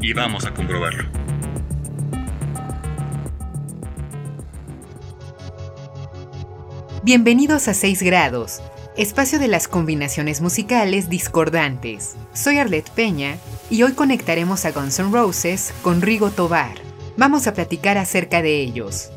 y vamos a comprobarlo. Bienvenidos a 6 grados, espacio de las combinaciones musicales discordantes. Soy Arlette Peña y hoy conectaremos a Guns N' Roses con Rigo Tobar. Vamos a platicar acerca de ellos.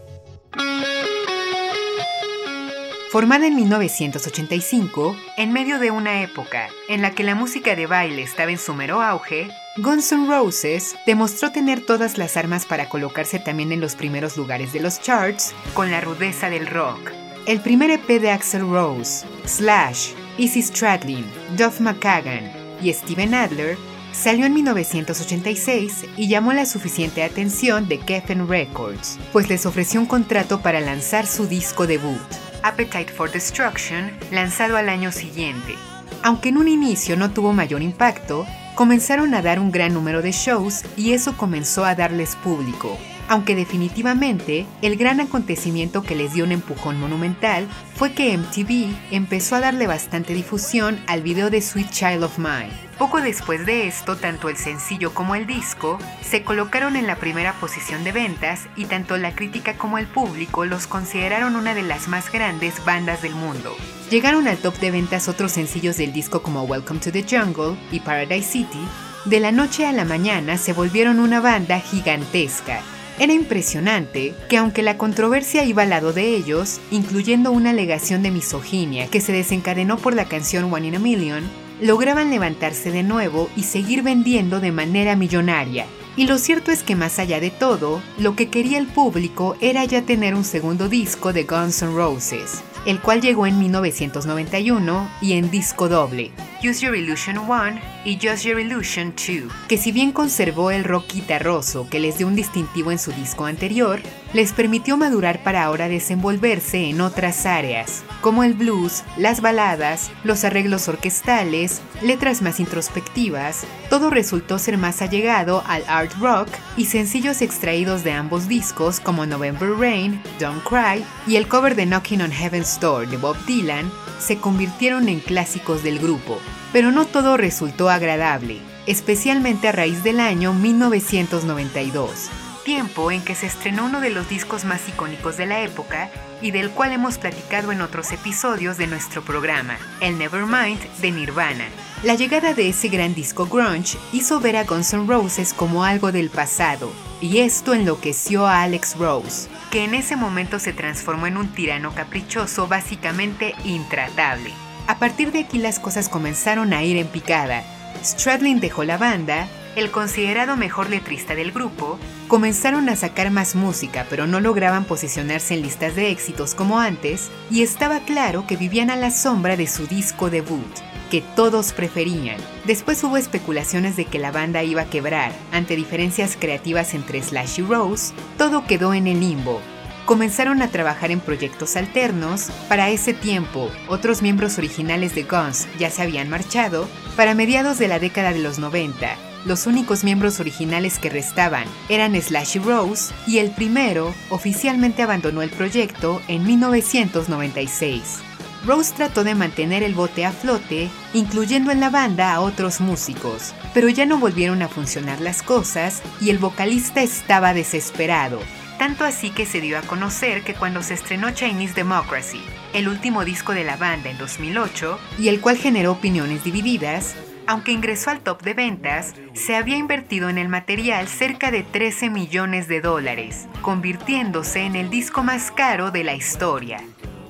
Formada en 1985, en medio de una época en la que la música de baile estaba en su mero auge, Guns N' Roses demostró tener todas las armas para colocarse también en los primeros lugares de los charts con la rudeza del rock. El primer EP de Axel Rose, Slash, Izzy Stradlin, Duff McKagan y Steven Adler salió en 1986 y llamó la suficiente atención de Geffen Records, pues les ofreció un contrato para lanzar su disco debut. Appetite for Destruction, lanzado al año siguiente. Aunque en un inicio no tuvo mayor impacto, comenzaron a dar un gran número de shows y eso comenzó a darles público. Aunque definitivamente el gran acontecimiento que les dio un empujón monumental fue que MTV empezó a darle bastante difusión al video de Sweet Child of Mine, poco después de esto, tanto el sencillo como el disco se colocaron en la primera posición de ventas y tanto la crítica como el público los consideraron una de las más grandes bandas del mundo. Llegaron al top de ventas otros sencillos del disco como Welcome to the Jungle y Paradise City. De la noche a la mañana se volvieron una banda gigantesca era impresionante que aunque la controversia iba al lado de ellos, incluyendo una alegación de misoginia que se desencadenó por la canción One in a Million, lograban levantarse de nuevo y seguir vendiendo de manera millonaria. Y lo cierto es que más allá de todo, lo que quería el público era ya tener un segundo disco de Guns N' Roses, el cual llegó en 1991 y en disco doble, Use Your Illusion 1 y Just Your Illusion 2, que si bien conservó el rock guitarroso que les dio un distintivo en su disco anterior, les permitió madurar para ahora desenvolverse en otras áreas, como el blues, las baladas, los arreglos orquestales, letras más introspectivas, todo resultó ser más allegado al art rock y sencillos extraídos de ambos discos como November Rain, Don't Cry y el cover de Knocking on Heaven's Door de Bob Dylan se convirtieron en clásicos del grupo, pero no todo resultó agradable, especialmente a raíz del año 1992, tiempo en que se estrenó uno de los discos más icónicos de la época y del cual hemos platicado en otros episodios de nuestro programa, el Nevermind de Nirvana. La llegada de ese gran disco grunge hizo ver a Guns N' Roses como algo del pasado, y esto enloqueció a Alex Rose, que en ese momento se transformó en un tirano caprichoso básicamente intratable. A partir de aquí las cosas comenzaron a ir en picada. Stradlin dejó la banda, el considerado mejor letrista del grupo, comenzaron a sacar más música pero no lograban posicionarse en listas de éxitos como antes y estaba claro que vivían a la sombra de su disco debut, que todos preferían. Después hubo especulaciones de que la banda iba a quebrar, ante diferencias creativas entre Slash y Rose, todo quedó en el limbo, comenzaron a trabajar en proyectos alternos. Para ese tiempo, otros miembros originales de Guns ya se habían marchado. Para mediados de la década de los 90, los únicos miembros originales que restaban eran Slash y Rose, y el primero oficialmente abandonó el proyecto en 1996. Rose trató de mantener el bote a flote, incluyendo en la banda a otros músicos, pero ya no volvieron a funcionar las cosas y el vocalista estaba desesperado, tanto así que se dio a conocer que cuando se estrenó Chinese Democracy, el último disco de la banda en 2008, y el cual generó opiniones divididas, aunque ingresó al top de ventas, se había invertido en el material cerca de 13 millones de dólares, convirtiéndose en el disco más caro de la historia.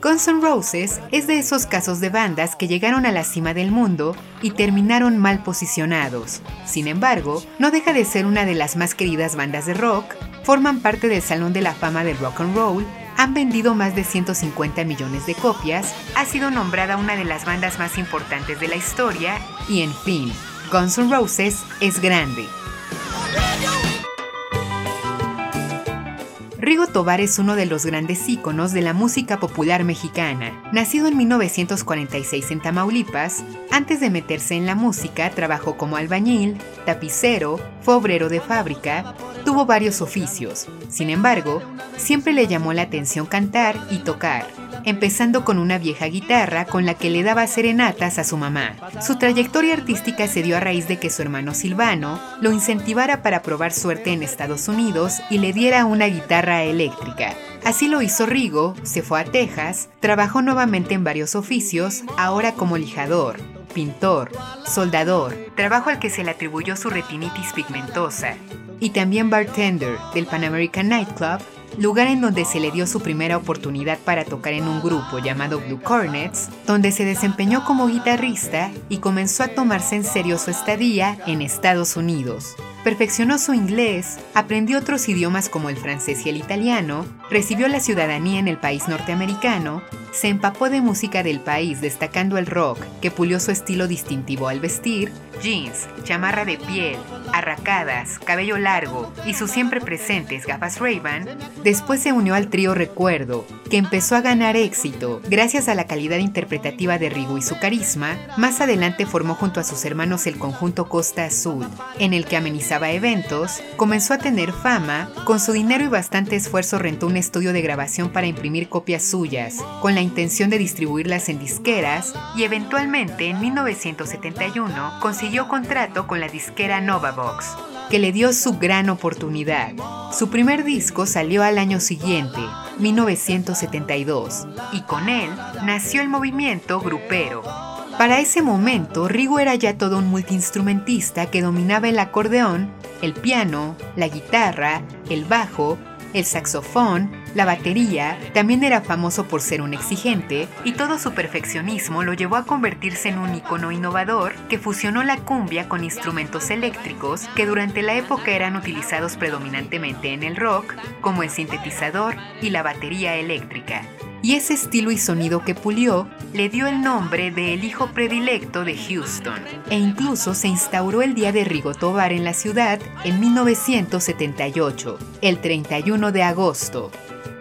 Guns N' Roses es de esos casos de bandas que llegaron a la cima del mundo y terminaron mal posicionados. Sin embargo, no deja de ser una de las más queridas bandas de rock, forman parte del Salón de la Fama del Rock and Roll, han vendido más de 150 millones de copias, ha sido nombrada una de las bandas más importantes de la historia y en fin, Guns N' Roses es grande. Rigo Tobar es uno de los grandes íconos de la música popular mexicana. Nacido en 1946 en Tamaulipas, antes de meterse en la música trabajó como albañil, tapicero, fue obrero de fábrica, tuvo varios oficios. Sin embargo, siempre le llamó la atención cantar y tocar empezando con una vieja guitarra con la que le daba serenatas a su mamá. Su trayectoria artística se dio a raíz de que su hermano Silvano lo incentivara para probar suerte en Estados Unidos y le diera una guitarra eléctrica. Así lo hizo Rigo, se fue a Texas, trabajó nuevamente en varios oficios, ahora como lijador, pintor, soldador, trabajo al que se le atribuyó su retinitis pigmentosa, y también bartender del Pan American Nightclub lugar en donde se le dio su primera oportunidad para tocar en un grupo llamado Blue Cornets, donde se desempeñó como guitarrista y comenzó a tomarse en serio su estadía en Estados Unidos. Perfeccionó su inglés, aprendió otros idiomas como el francés y el italiano, recibió la ciudadanía en el país norteamericano, se empapó de música del país destacando el rock, que pulió su estilo distintivo al vestir, jeans, chamarra de piel, arracadas, cabello largo y sus siempre presentes gafas Ray-Ban, después se unió al trío Recuerdo, que empezó a ganar éxito gracias a la calidad interpretativa de Rigo y su carisma. Más adelante formó junto a sus hermanos el conjunto Costa Azul, en el que amenizaba eventos, comenzó a tener fama, con su dinero y bastante esfuerzo rentó un estudio de grabación para imprimir copias suyas, con la intención de distribuirlas en disqueras y eventualmente en 1971 consiguió contrato con la disquera Novavox, que le dio su gran oportunidad. Su primer disco salió al año siguiente, 1972, y con él nació el movimiento grupero. Para ese momento, Rigo era ya todo un multiinstrumentista que dominaba el acordeón, el piano, la guitarra, el bajo, el saxofón, la batería, también era famoso por ser un exigente, y todo su perfeccionismo lo llevó a convertirse en un icono innovador que fusionó la cumbia con instrumentos eléctricos que durante la época eran utilizados predominantemente en el rock, como el sintetizador y la batería eléctrica. Y ese estilo y sonido que pulió le dio el nombre de El hijo predilecto de Houston, e incluso se instauró el Día de Rigo Tobar en la ciudad en 1978, el 31 de agosto,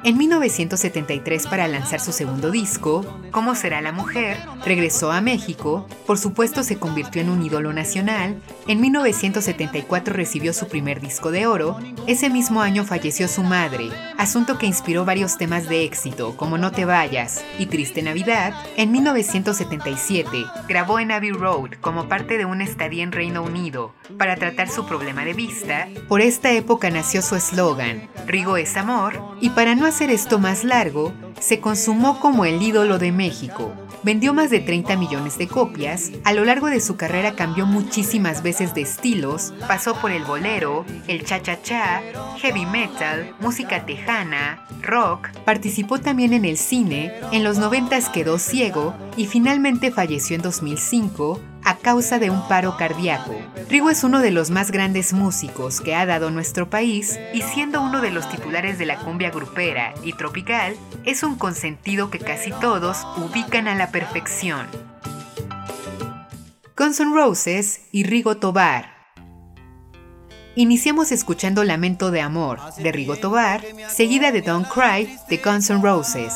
en 1973, para lanzar su segundo disco, ¿Cómo será la mujer?, regresó a México, por supuesto se convirtió en un ídolo nacional, en 1974 recibió su primer disco de oro, ese mismo año falleció su madre, asunto que inspiró varios temas de éxito como No te vayas y Triste Navidad, en 1977 grabó en Abbey Road como parte de una estadía en Reino Unido para tratar su problema de vista, por esta época nació su eslogan, Rigo es amor, y para no hacer esto más largo, se consumó como el ídolo de México. Vendió más de 30 millones de copias, a lo largo de su carrera cambió muchísimas veces de estilos, pasó por el bolero, el cha-cha-cha, heavy metal, música tejana, rock, participó también en el cine, en los 90 quedó ciego y finalmente falleció en 2005 a causa de un paro cardíaco. Rigo es uno de los más grandes músicos que ha dado nuestro país y siendo uno de los titulares de la cumbia grupera y tropical, es un consentido que casi todos ubican a la perfección. Guns N' Roses y Rigo Tobar. Iniciamos escuchando Lamento de Amor de Rigo Tobar, seguida de Don't Cry de Guns N' Roses.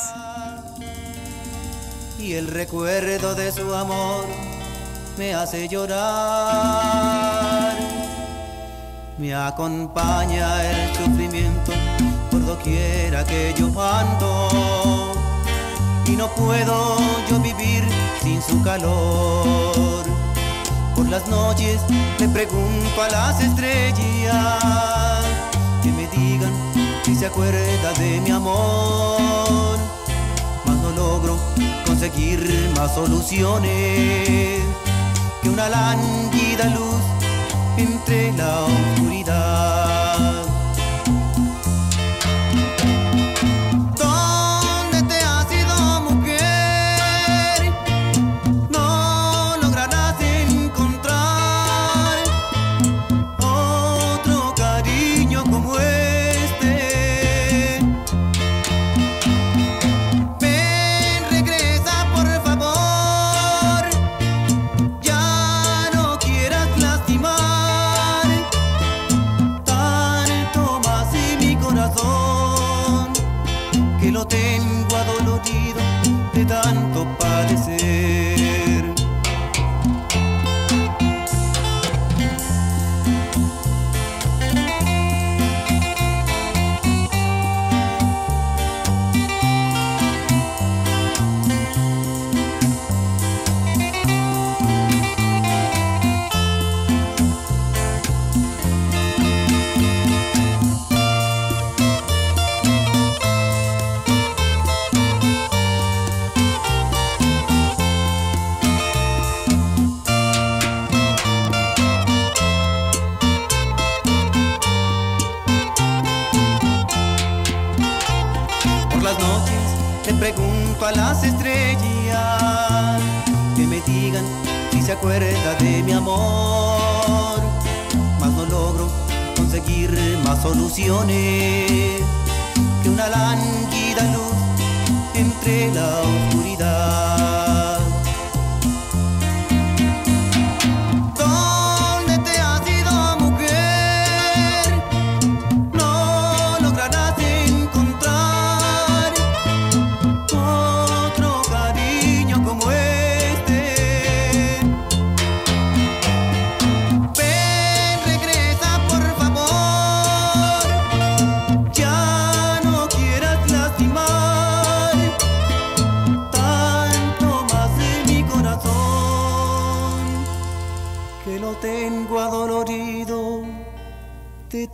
Y el recuerdo de su amor me hace llorar. Me acompaña el sufrimiento por doquiera que yo ando. Y no puedo yo vivir sin su calor. Por las noches le pregunto a las estrellas que me digan si se acuerda de mi amor. Mas no logro conseguir más soluciones una lánguida luz entre la oscuridad. Tanto acuerda de mi amor. Mas no logro conseguir más soluciones que una lánguida luz entre la oscuridad.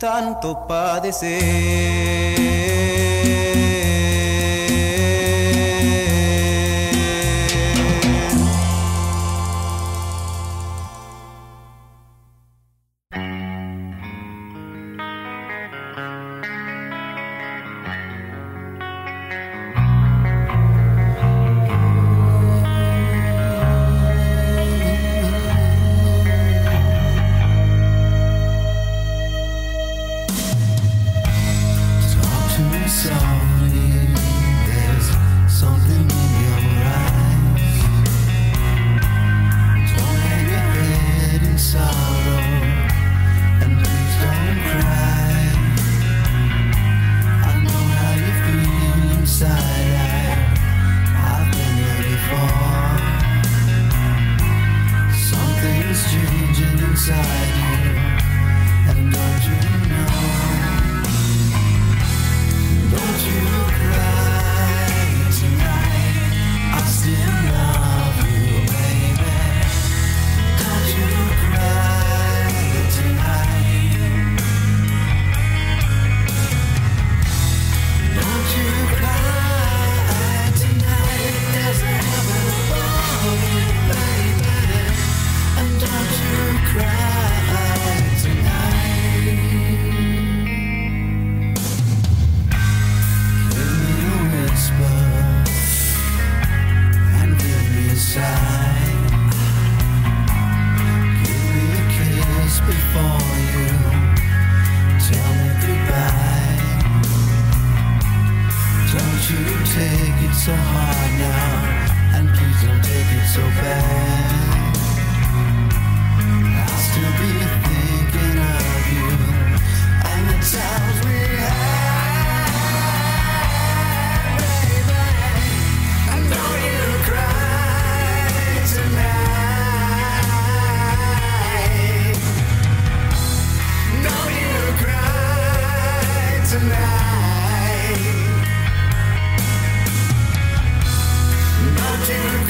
Tanto padecer.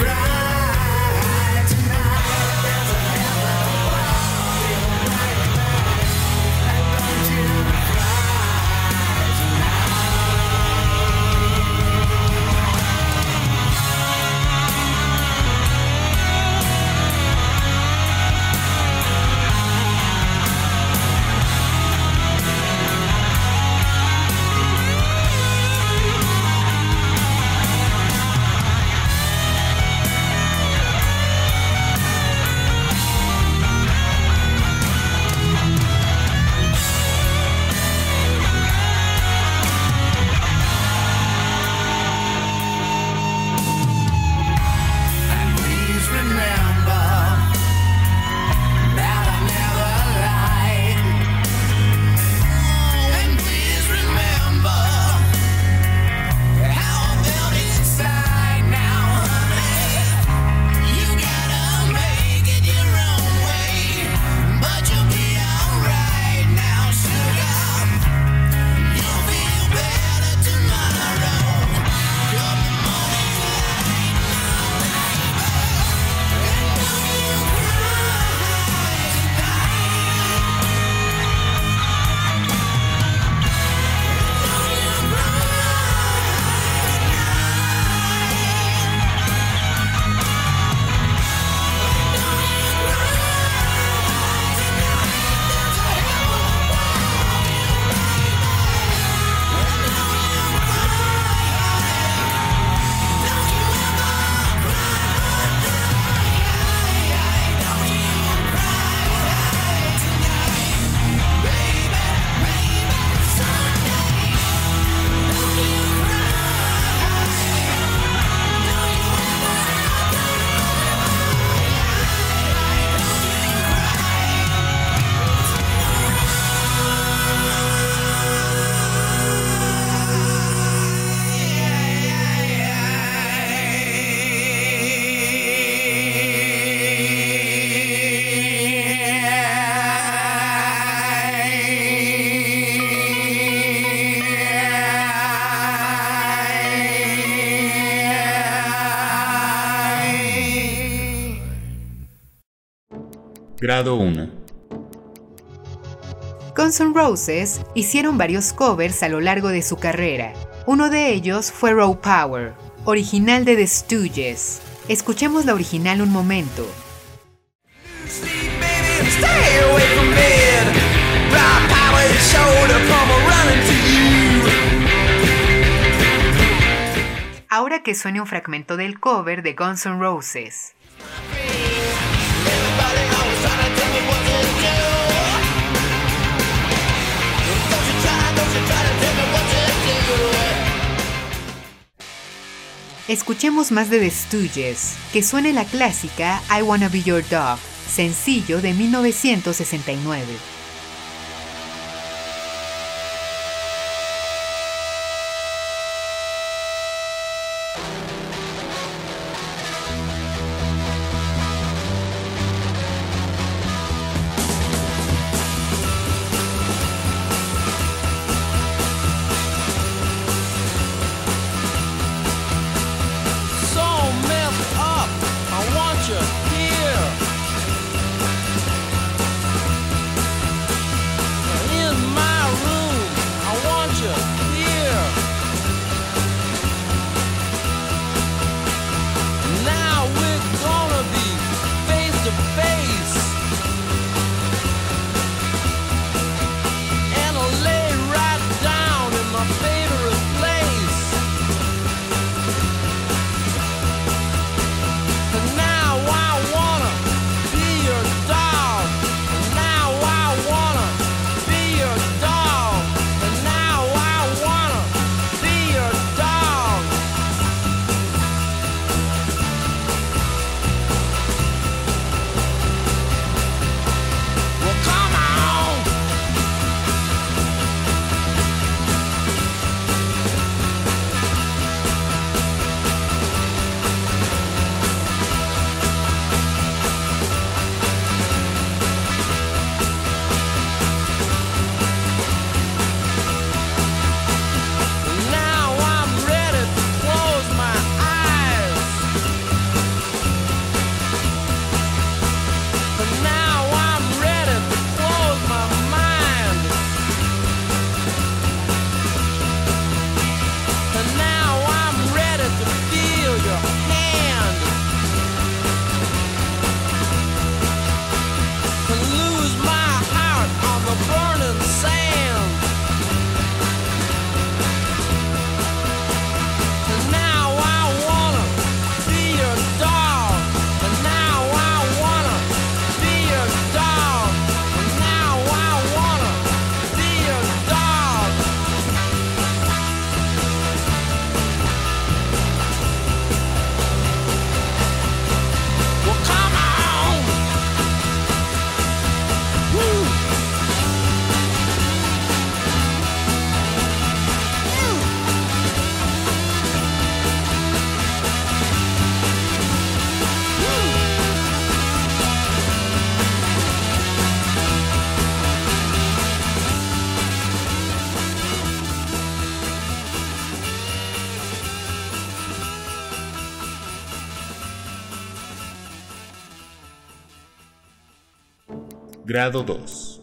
right. Grado 1. Guns N' Roses hicieron varios covers a lo largo de su carrera. Uno de ellos fue Raw Power, original de The Stooges. Escuchemos la original un momento. Ahora que suene un fragmento del cover de Guns N' Roses. Escuchemos más de The Stooges, que suene la clásica I Wanna Be Your Dog, sencillo de 1969. Grado 2.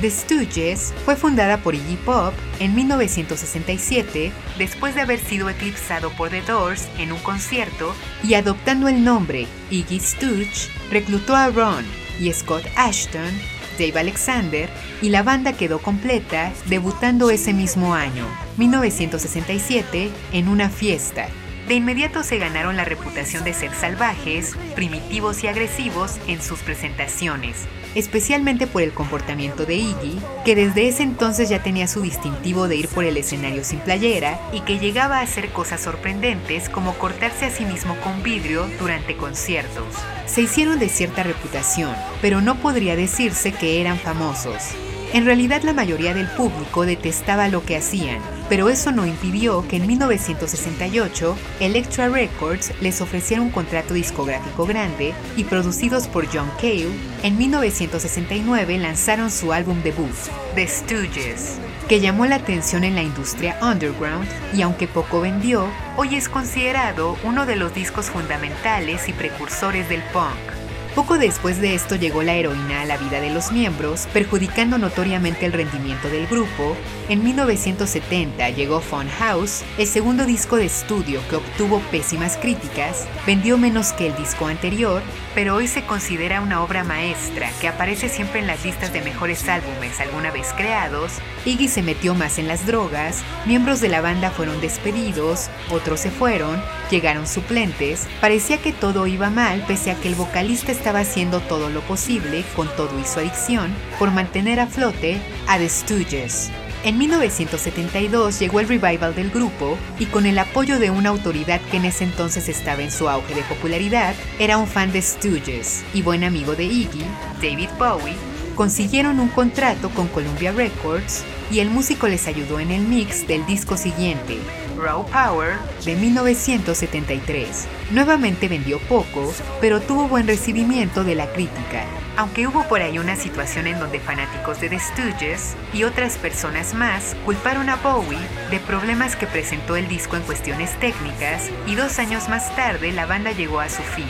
The Stooges fue fundada por Iggy Pop en 1967 después de haber sido eclipsado por The Doors en un concierto y adoptando el nombre Iggy Stooge, reclutó a Ron y Scott Ashton, Dave Alexander y la banda quedó completa debutando ese mismo año, 1967, en una fiesta. De inmediato se ganaron la reputación de ser salvajes, primitivos y agresivos en sus presentaciones, especialmente por el comportamiento de Iggy, que desde ese entonces ya tenía su distintivo de ir por el escenario sin playera y que llegaba a hacer cosas sorprendentes como cortarse a sí mismo con vidrio durante conciertos. Se hicieron de cierta reputación, pero no podría decirse que eran famosos. En realidad la mayoría del público detestaba lo que hacían, pero eso no impidió que en 1968 Elektra Records les ofreciera un contrato discográfico grande y producidos por John Cale, en 1969 lanzaron su álbum debut, The Stooges, que llamó la atención en la industria underground y aunque poco vendió, hoy es considerado uno de los discos fundamentales y precursores del punk. Poco después de esto llegó la heroína a la vida de los miembros, perjudicando notoriamente el rendimiento del grupo. En 1970 llegó Fun House, el segundo disco de estudio que obtuvo pésimas críticas, vendió menos que el disco anterior, pero hoy se considera una obra maestra que aparece siempre en las listas de mejores álbumes alguna vez creados. Iggy se metió más en las drogas, miembros de la banda fueron despedidos, otros se fueron, llegaron suplentes, parecía que todo iba mal pese a que el vocalista estaba haciendo todo lo posible, con todo y su adicción, por mantener a flote a The Stooges. En 1972 llegó el revival del grupo y con el apoyo de una autoridad que en ese entonces estaba en su auge de popularidad, era un fan de Stooges y buen amigo de Iggy, David Bowie, consiguieron un contrato con Columbia Records y el músico les ayudó en el mix del disco siguiente, Raw Power, de 1973. Nuevamente vendió poco, pero tuvo buen recibimiento de la crítica. Aunque hubo por ahí una situación en donde fanáticos de The Stooges y otras personas más culparon a Bowie de problemas que presentó el disco en cuestiones técnicas y dos años más tarde la banda llegó a su fin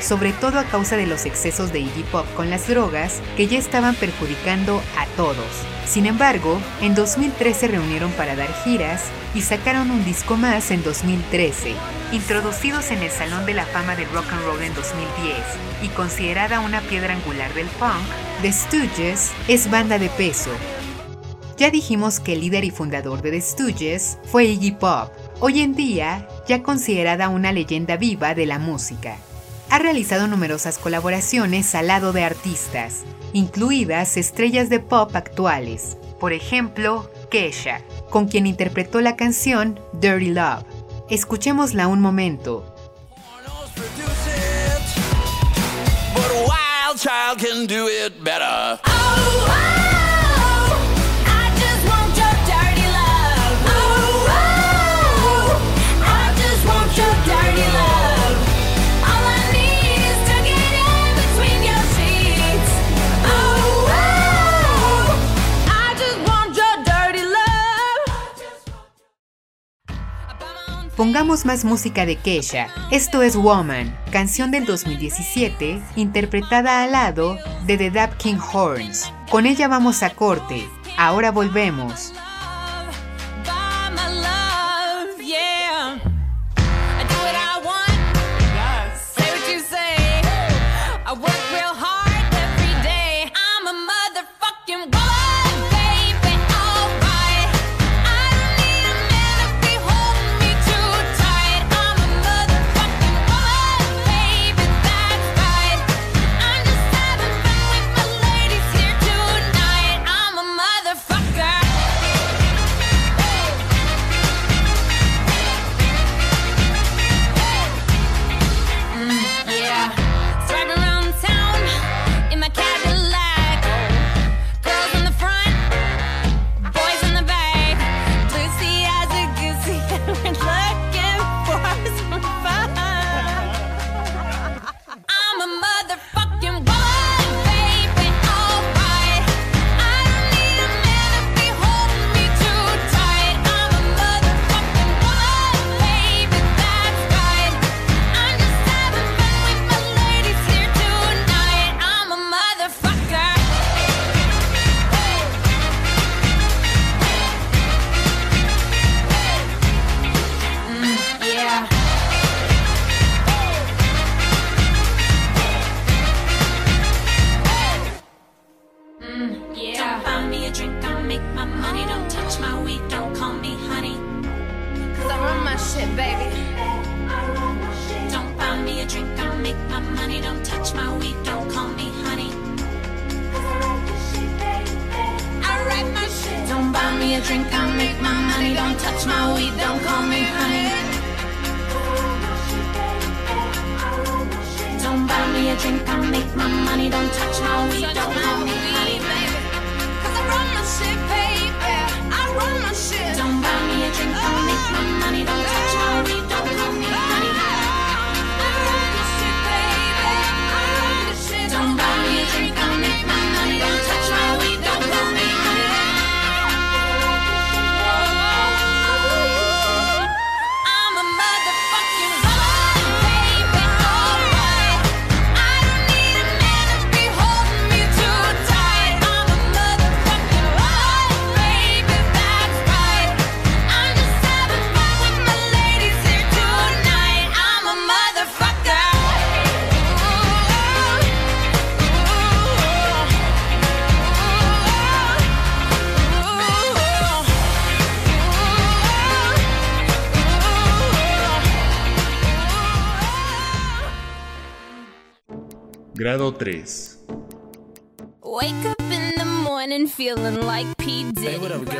sobre todo a causa de los excesos de Iggy Pop con las drogas que ya estaban perjudicando a todos. Sin embargo, en 2013 se reunieron para dar giras y sacaron un disco más en 2013. Introducidos en el Salón de la Fama del Rock and Roll en 2010 y considerada una piedra angular del punk, The Stooges es banda de peso. Ya dijimos que el líder y fundador de The Stooges fue Iggy Pop, hoy en día ya considerada una leyenda viva de la música. Ha realizado numerosas colaboraciones al lado de artistas, incluidas estrellas de pop actuales, por ejemplo, Kesha, con quien interpretó la canción Dirty Love. Escuchémosla un momento. But a wild child can do it better. Pongamos más música de Kesha. Esto es Woman, canción del 2017, interpretada al lado de The Dap King Horns. Con ella vamos a corte. Ahora volvemos.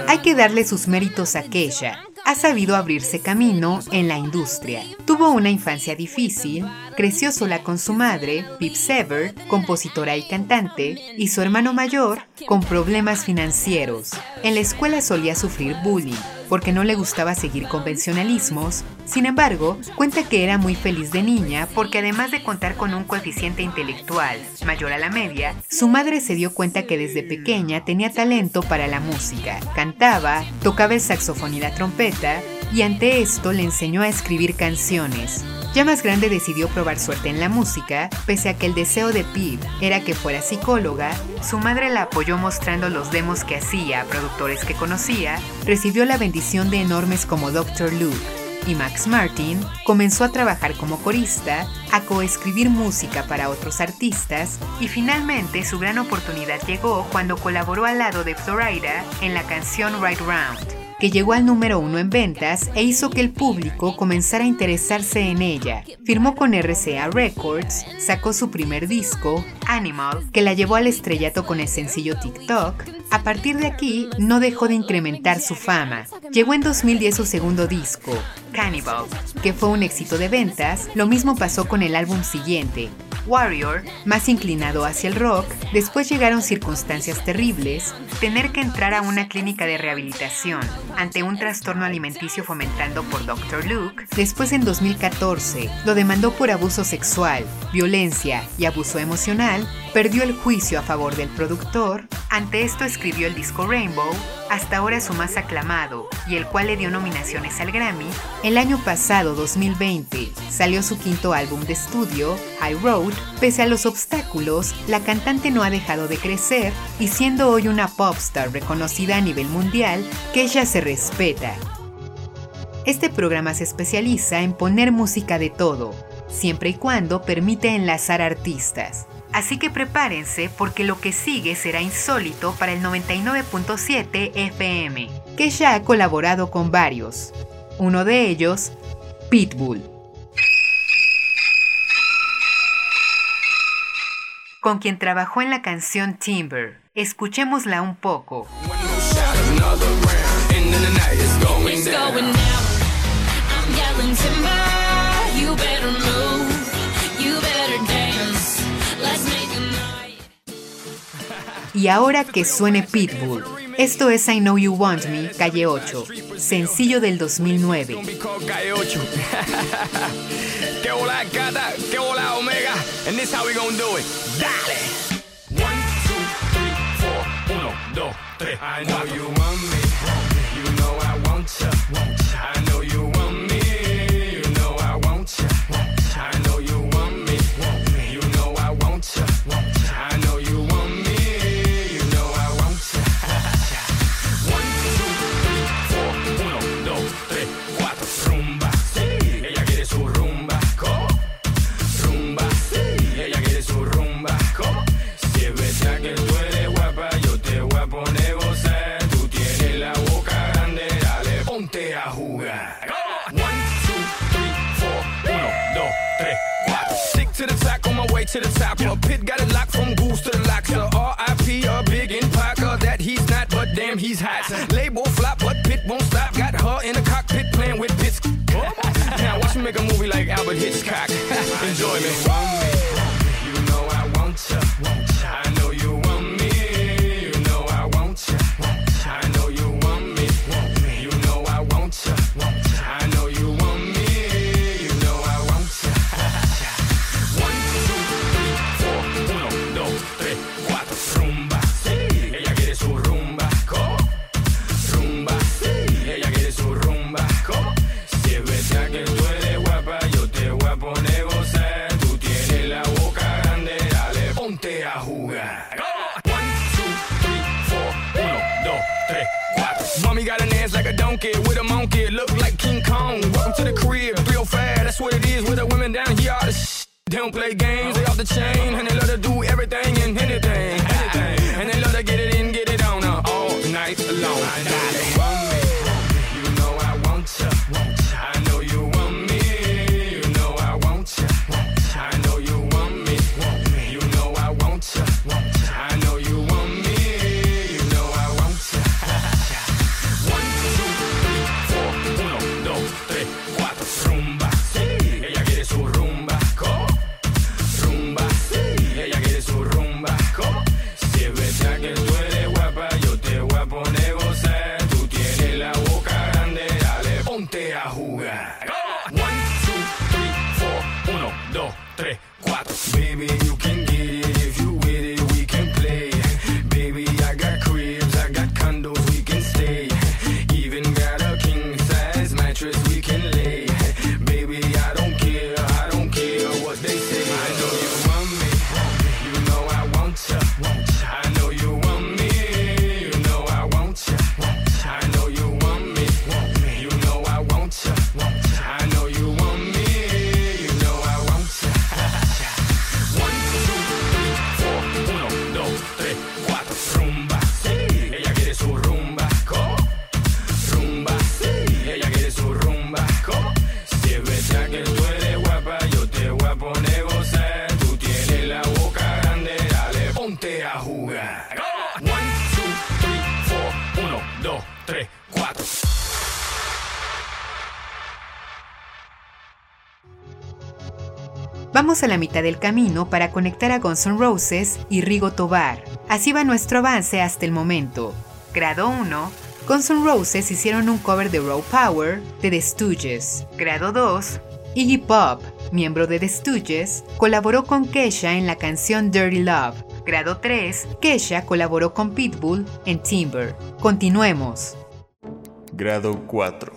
Hay que darle sus méritos a aquella ha sabido abrirse camino en la industria. Tuvo una infancia difícil, creció sola con su madre, Pip Sever, compositora y cantante, y su hermano mayor, con problemas financieros. En la escuela solía sufrir bullying porque no le gustaba seguir convencionalismos. Sin embargo, cuenta que era muy feliz de niña porque además de contar con un coeficiente intelectual mayor a la media, su madre se dio cuenta que desde pequeña tenía talento para la música. Cantaba, tocaba el saxofón y la trompeta, y ante esto le enseñó a escribir canciones. Ya más grande decidió probar suerte en la música, pese a que el deseo de Pip era que fuera psicóloga, su madre la apoyó mostrando los demos que hacía a productores que conocía, recibió la bendición de enormes como Dr. Luke y Max Martin, comenzó a trabajar como corista, a coescribir música para otros artistas y finalmente su gran oportunidad llegó cuando colaboró al lado de Florida en la canción Right Round que llegó al número uno en ventas e hizo que el público comenzara a interesarse en ella. Firmó con RCA Records, sacó su primer disco, Animal, que la llevó al estrellato con el sencillo TikTok. A partir de aquí, no dejó de incrementar su fama. Llegó en 2010 su segundo disco, Cannibal, que fue un éxito de ventas. Lo mismo pasó con el álbum siguiente, Warrior, más inclinado hacia el rock, después llegaron circunstancias terribles, tener que entrar a una clínica de rehabilitación ante un trastorno alimenticio fomentado por Dr. Luke, después en 2014 lo demandó por abuso sexual, violencia y abuso emocional, perdió el juicio a favor del productor, ante esto escribió el disco Rainbow, hasta ahora su más aclamado, y el cual le dio nominaciones al Grammy, el año pasado, 2020, salió su quinto álbum de estudio, High Road. Pese a los obstáculos, la cantante no ha dejado de crecer y siendo hoy una popstar reconocida a nivel mundial, que ella se respeta. Este programa se especializa en poner música de todo, siempre y cuando permite enlazar artistas. Así que prepárense porque lo que sigue será insólito para el 99.7 FM, que ya ha colaborado con varios. Uno de ellos, Pitbull. Con quien trabajó en la canción Timber. Escuchémosla un poco. Y ahora que suene Pitbull. Esto es I Know You Want Me, calle 8, sencillo del 2009. Calle 8. que hola gata, que hola omega. And this how we gonna do it. Dale. One, two, three, four. Uno, dos, tres. I know you want me. You know I want know damn he's. Label flop, but pit won't stop. Got her in the cockpit playing with bits. now watch me make a movie like Albert Hitchcock. Enjoy me. What it is with the women down here. They don't play games, they off the chain, and they ponte a jugar. One, two, three, four. Uno, dos, tres, cuatro. Vamos a la mitad del camino para conectar a Guns N' Roses y Rigo Tobar. Así va nuestro avance hasta el momento. Grado 1. Guns N' Roses hicieron un cover de Raw Power de The Stooges. Grado 2. Iggy Pop, miembro de The Stooges, colaboró con Kesha en la canción Dirty Love. Grado 3. Kesha colaboró con Pitbull en Timber. Continuemos. Grado 4.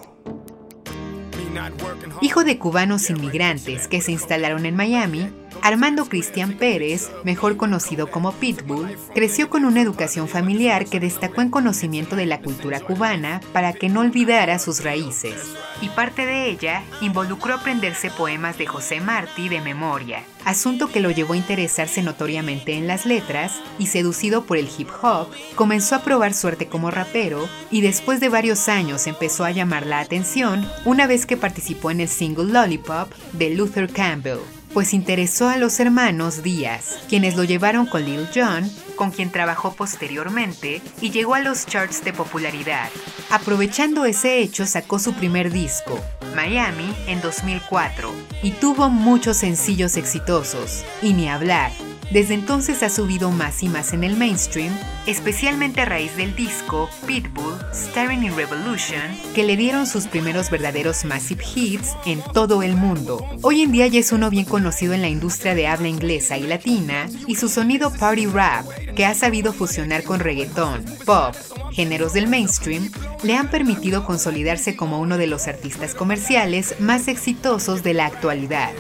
Hijo de cubanos inmigrantes que se instalaron en Miami, Armando Cristian Pérez, mejor conocido como Pitbull, creció con una educación familiar que destacó en conocimiento de la cultura cubana para que no olvidara sus raíces, y parte de ella involucró aprenderse poemas de José Martí de memoria, asunto que lo llevó a interesarse notoriamente en las letras y seducido por el hip hop, comenzó a probar suerte como rapero y después de varios años empezó a llamar la atención una vez que participó en el single Lollipop de Luther Campbell pues interesó a los hermanos Díaz, quienes lo llevaron con Lil Jon, con quien trabajó posteriormente y llegó a los charts de popularidad. Aprovechando ese hecho sacó su primer disco, Miami, en 2004, y tuvo muchos sencillos exitosos, y ni hablar. Desde entonces ha subido más y más en el mainstream, especialmente a raíz del disco Pitbull Starring in Revolution, que le dieron sus primeros verdaderos massive hits en todo el mundo. Hoy en día ya es uno bien conocido en la industria de habla inglesa y latina, y su sonido party rap, que ha sabido fusionar con reggaetón, pop, géneros del mainstream, le han permitido consolidarse como uno de los artistas comerciales más exitosos de la actualidad.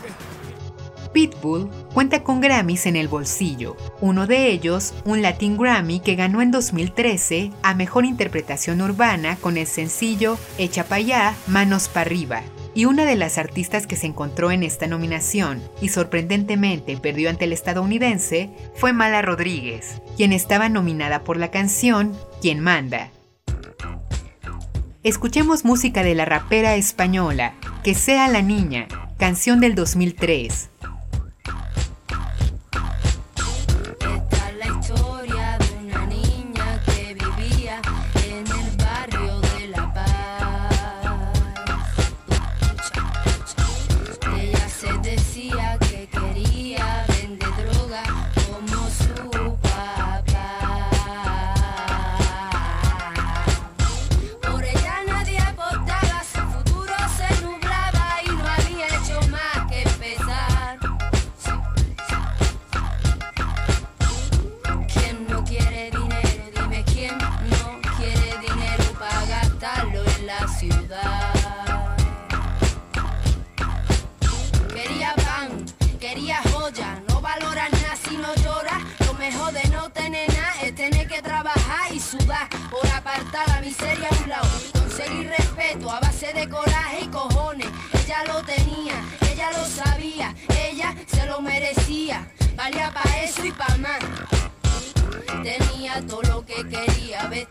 Pitbull cuenta con Grammys en el bolsillo, uno de ellos un Latin Grammy que ganó en 2013 a Mejor Interpretación Urbana con el sencillo Echa pa' allá, manos pa' arriba, y una de las artistas que se encontró en esta nominación y sorprendentemente perdió ante el estadounidense fue Mala Rodríguez, quien estaba nominada por la canción Quien manda. Escuchemos música de la rapera española, Que sea la niña, canción del 2003. Miseria a un lado. Conseguir respeto a base de coraje y cojones. Ella lo tenía, ella lo sabía, ella se lo merecía. Valía para eso y para más. Tenía todo lo que quería, vestía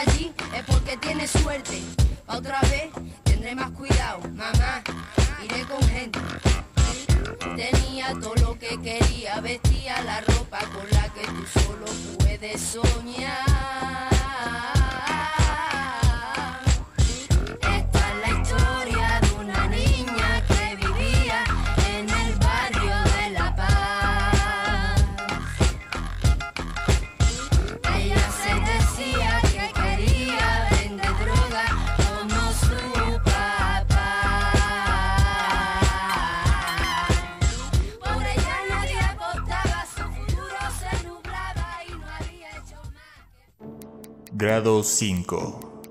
allí es porque tiene suerte. Pa' otra vez tendré más cuidado, mamá. Iré con gente. Tenía todo lo que quería, vestía la ropa con la que tú solo puedes soñar. Grado 5.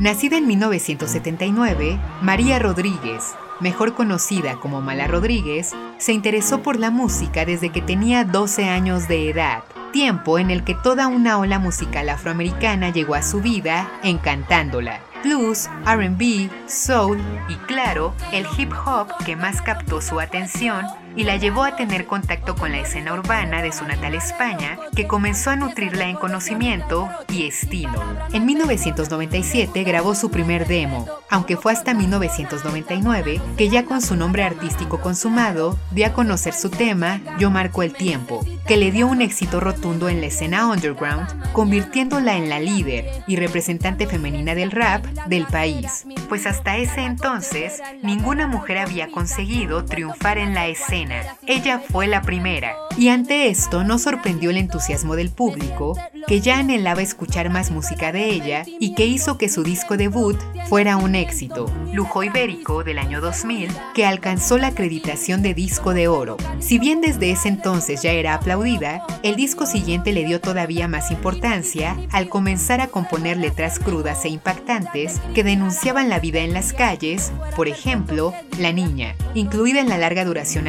Nacida en 1979, María Rodríguez, mejor conocida como Mala Rodríguez, se interesó por la música desde que tenía 12 años de edad, tiempo en el que toda una ola musical afroamericana llegó a su vida encantándola. Blues, RB, soul y claro, el hip hop que más captó su atención y la llevó a tener contacto con la escena urbana de su natal España, que comenzó a nutrirla en conocimiento y estilo. En 1997 grabó su primer demo, aunque fue hasta 1999 que ya con su nombre artístico consumado dio a conocer su tema Yo Marco el Tiempo, que le dio un éxito rotundo en la escena underground, convirtiéndola en la líder y representante femenina del rap del país, pues hasta ese entonces ninguna mujer había conseguido triunfar en la escena. Ella fue la primera, y ante esto no sorprendió el entusiasmo del público, que ya anhelaba escuchar más música de ella y que hizo que su disco debut fuera un éxito, Lujo Ibérico del año 2000, que alcanzó la acreditación de disco de oro. Si bien desde ese entonces ya era aplaudida, el disco siguiente le dio todavía más importancia al comenzar a componer letras crudas e impactantes que denunciaban la vida en las calles, por ejemplo, La Niña, incluida en la larga duración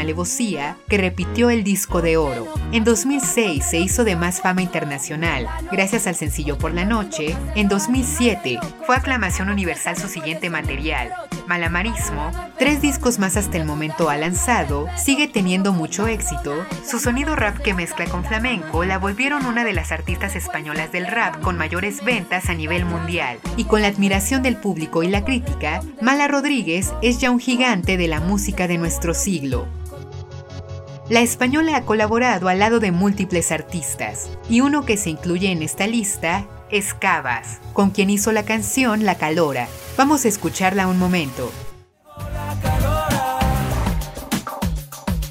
que repitió el disco de oro. En 2006 se hizo de más fama internacional, gracias al sencillo Por la Noche. En 2007 fue aclamación universal su siguiente material, Malamarismo, tres discos más hasta el momento ha lanzado, sigue teniendo mucho éxito. Su sonido rap que mezcla con flamenco la volvieron una de las artistas españolas del rap con mayores ventas a nivel mundial. Y con la admiración del público y la crítica, Mala Rodríguez es ya un gigante de la música de nuestro siglo. La española ha colaborado al lado de múltiples artistas, y uno que se incluye en esta lista es Cabas, con quien hizo la canción La Calora. Vamos a escucharla un momento.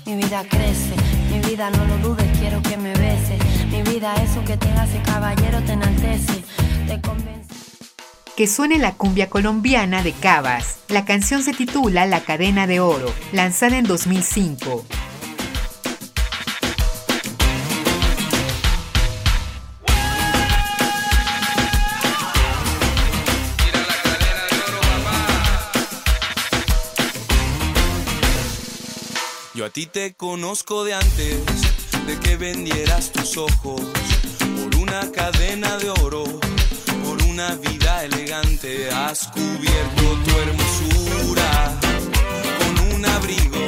Mi vida crece, mi vida no lo dudes, quiero que me beses. Mi vida eso que te hace caballero te enaltece, te convence. Que suene la cumbia colombiana de Cabas. La canción se titula La Cadena de Oro, lanzada en 2005. Yo a ti te conozco de antes de que vendieras tus ojos por una cadena de oro, por una vida elegante. Has cubierto tu hermosura con un abrigo,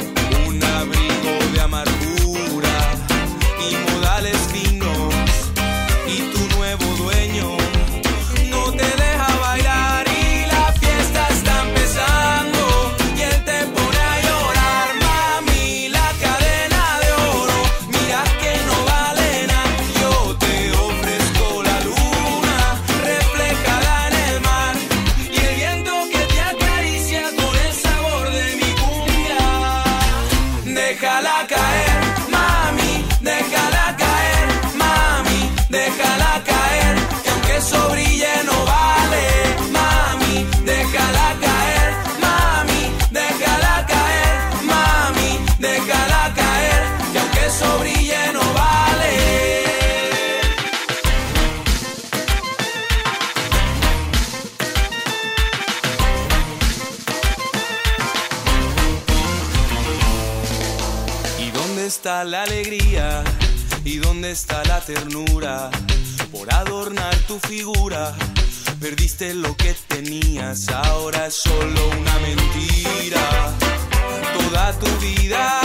la alegría? ¿Y dónde está la ternura? Por adornar tu figura, Perdiste lo que tenías, ahora es solo una mentira. Toda tu vida,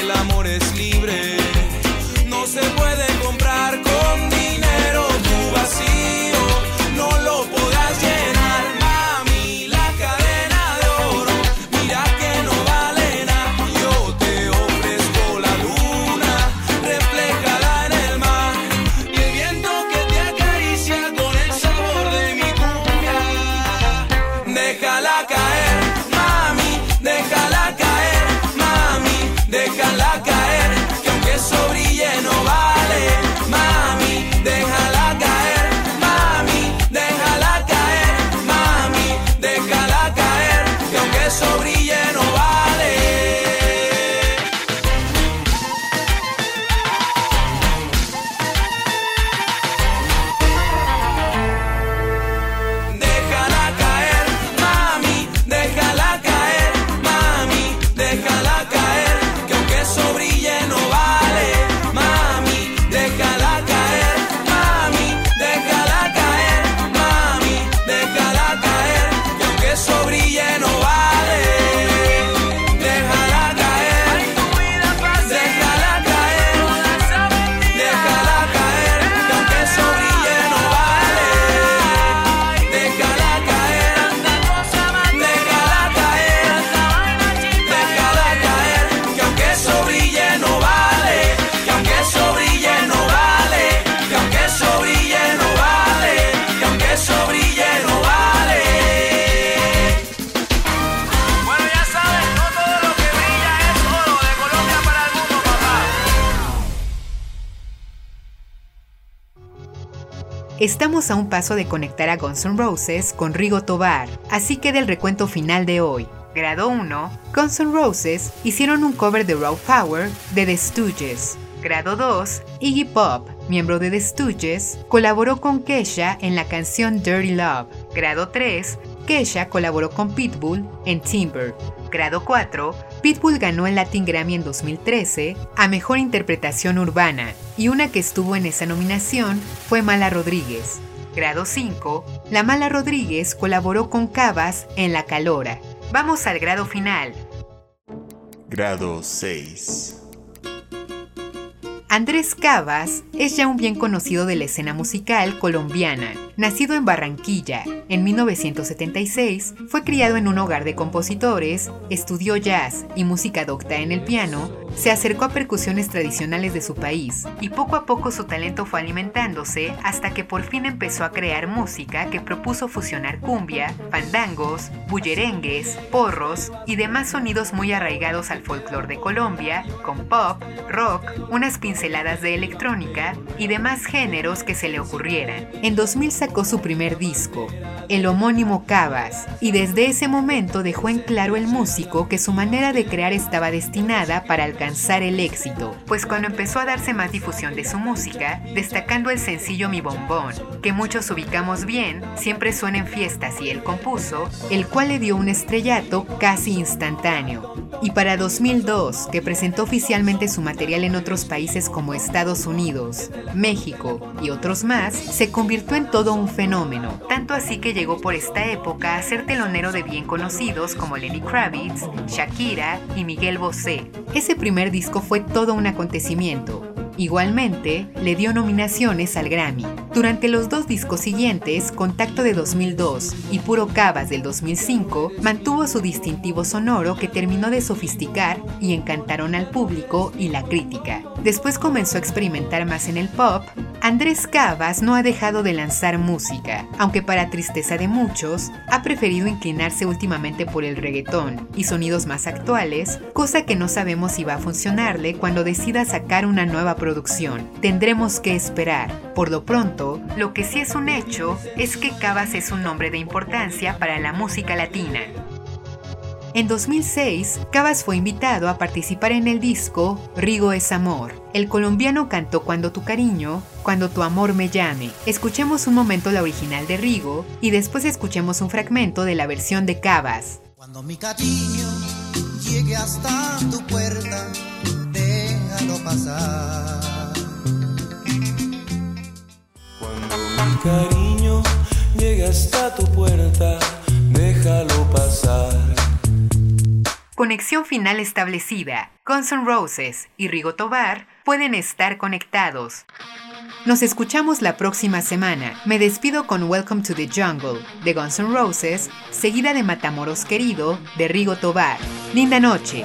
el amor es libre. No se puede comprar con dinero tu vacío. Estamos a un paso de conectar a Guns N' Roses con Rigo Tobar, así que del recuento final de hoy. Grado 1, Guns N' Roses hicieron un cover de Raw Power de The Stooges. Grado 2, Iggy Pop, miembro de The Stooges, colaboró con Kesha en la canción Dirty Love. Grado 3, Kesha colaboró con Pitbull en Timber. Grado 4, Pitbull ganó el Latin Grammy en 2013 a Mejor Interpretación Urbana, y una que estuvo en esa nominación fue Mala Rodríguez. Grado 5, la Mala Rodríguez colaboró con Cabas en La Calora. Vamos al grado final. Grado 6. Andrés Cavas es ya un bien conocido de la escena musical colombiana. Nacido en Barranquilla en 1976, fue criado en un hogar de compositores, estudió jazz y música docta en el piano, se acercó a percusiones tradicionales de su país y poco a poco su talento fue alimentándose hasta que por fin empezó a crear música que propuso fusionar cumbia, fandangos, bullerengues, porros y demás sonidos muy arraigados al folclore de Colombia, con pop, rock, unas pinceladas de electrónica y demás géneros que se le ocurrieran. En 2000 su primer disco, el homónimo Cabas, y desde ese momento dejó en claro el músico que su manera de crear estaba destinada para alcanzar el éxito, pues cuando empezó a darse más difusión de su música, destacando el sencillo Mi Bombón, que muchos ubicamos bien, siempre suena en fiestas y él compuso, el cual le dio un estrellato casi instantáneo. Y para 2002, que presentó oficialmente su material en otros países como Estados Unidos, México y otros más, se convirtió en todo fenómeno, tanto así que llegó por esta época a ser telonero de bien conocidos como Lenny Kravitz, Shakira y Miguel Bosé. Ese primer disco fue todo un acontecimiento. Igualmente, le dio nominaciones al Grammy. Durante los dos discos siguientes, Contacto de 2002 y Puro Cabas del 2005, mantuvo su distintivo sonoro que terminó de sofisticar y encantaron al público y la crítica. Después comenzó a experimentar más en el pop. Andrés Cabas no ha dejado de lanzar música, aunque para tristeza de muchos, ha preferido inclinarse últimamente por el reggaetón y sonidos más actuales, cosa que no sabemos si va a funcionarle cuando decida sacar una nueva producción. Tendremos que esperar. Por lo pronto, lo que sí es un hecho es que Cabas es un nombre de importancia para la música latina. En 2006, Cabas fue invitado a participar en el disco Rigo es Amor. El colombiano cantó Cuando tu cariño, Cuando tu amor me llame. Escuchemos un momento la original de Rigo y después escuchemos un fragmento de la versión de Cabas. Cuando mi cariño llegue hasta tu puerta, déjalo pasar. Cuando mi cariño llegue hasta tu puerta, déjalo pasar. Conexión final establecida. Guns N' Roses y Rigo Tobar pueden estar conectados. Nos escuchamos la próxima semana. Me despido con Welcome to the Jungle de Guns N' Roses, seguida de Matamoros Querido de Rigo Tobar. Linda noche.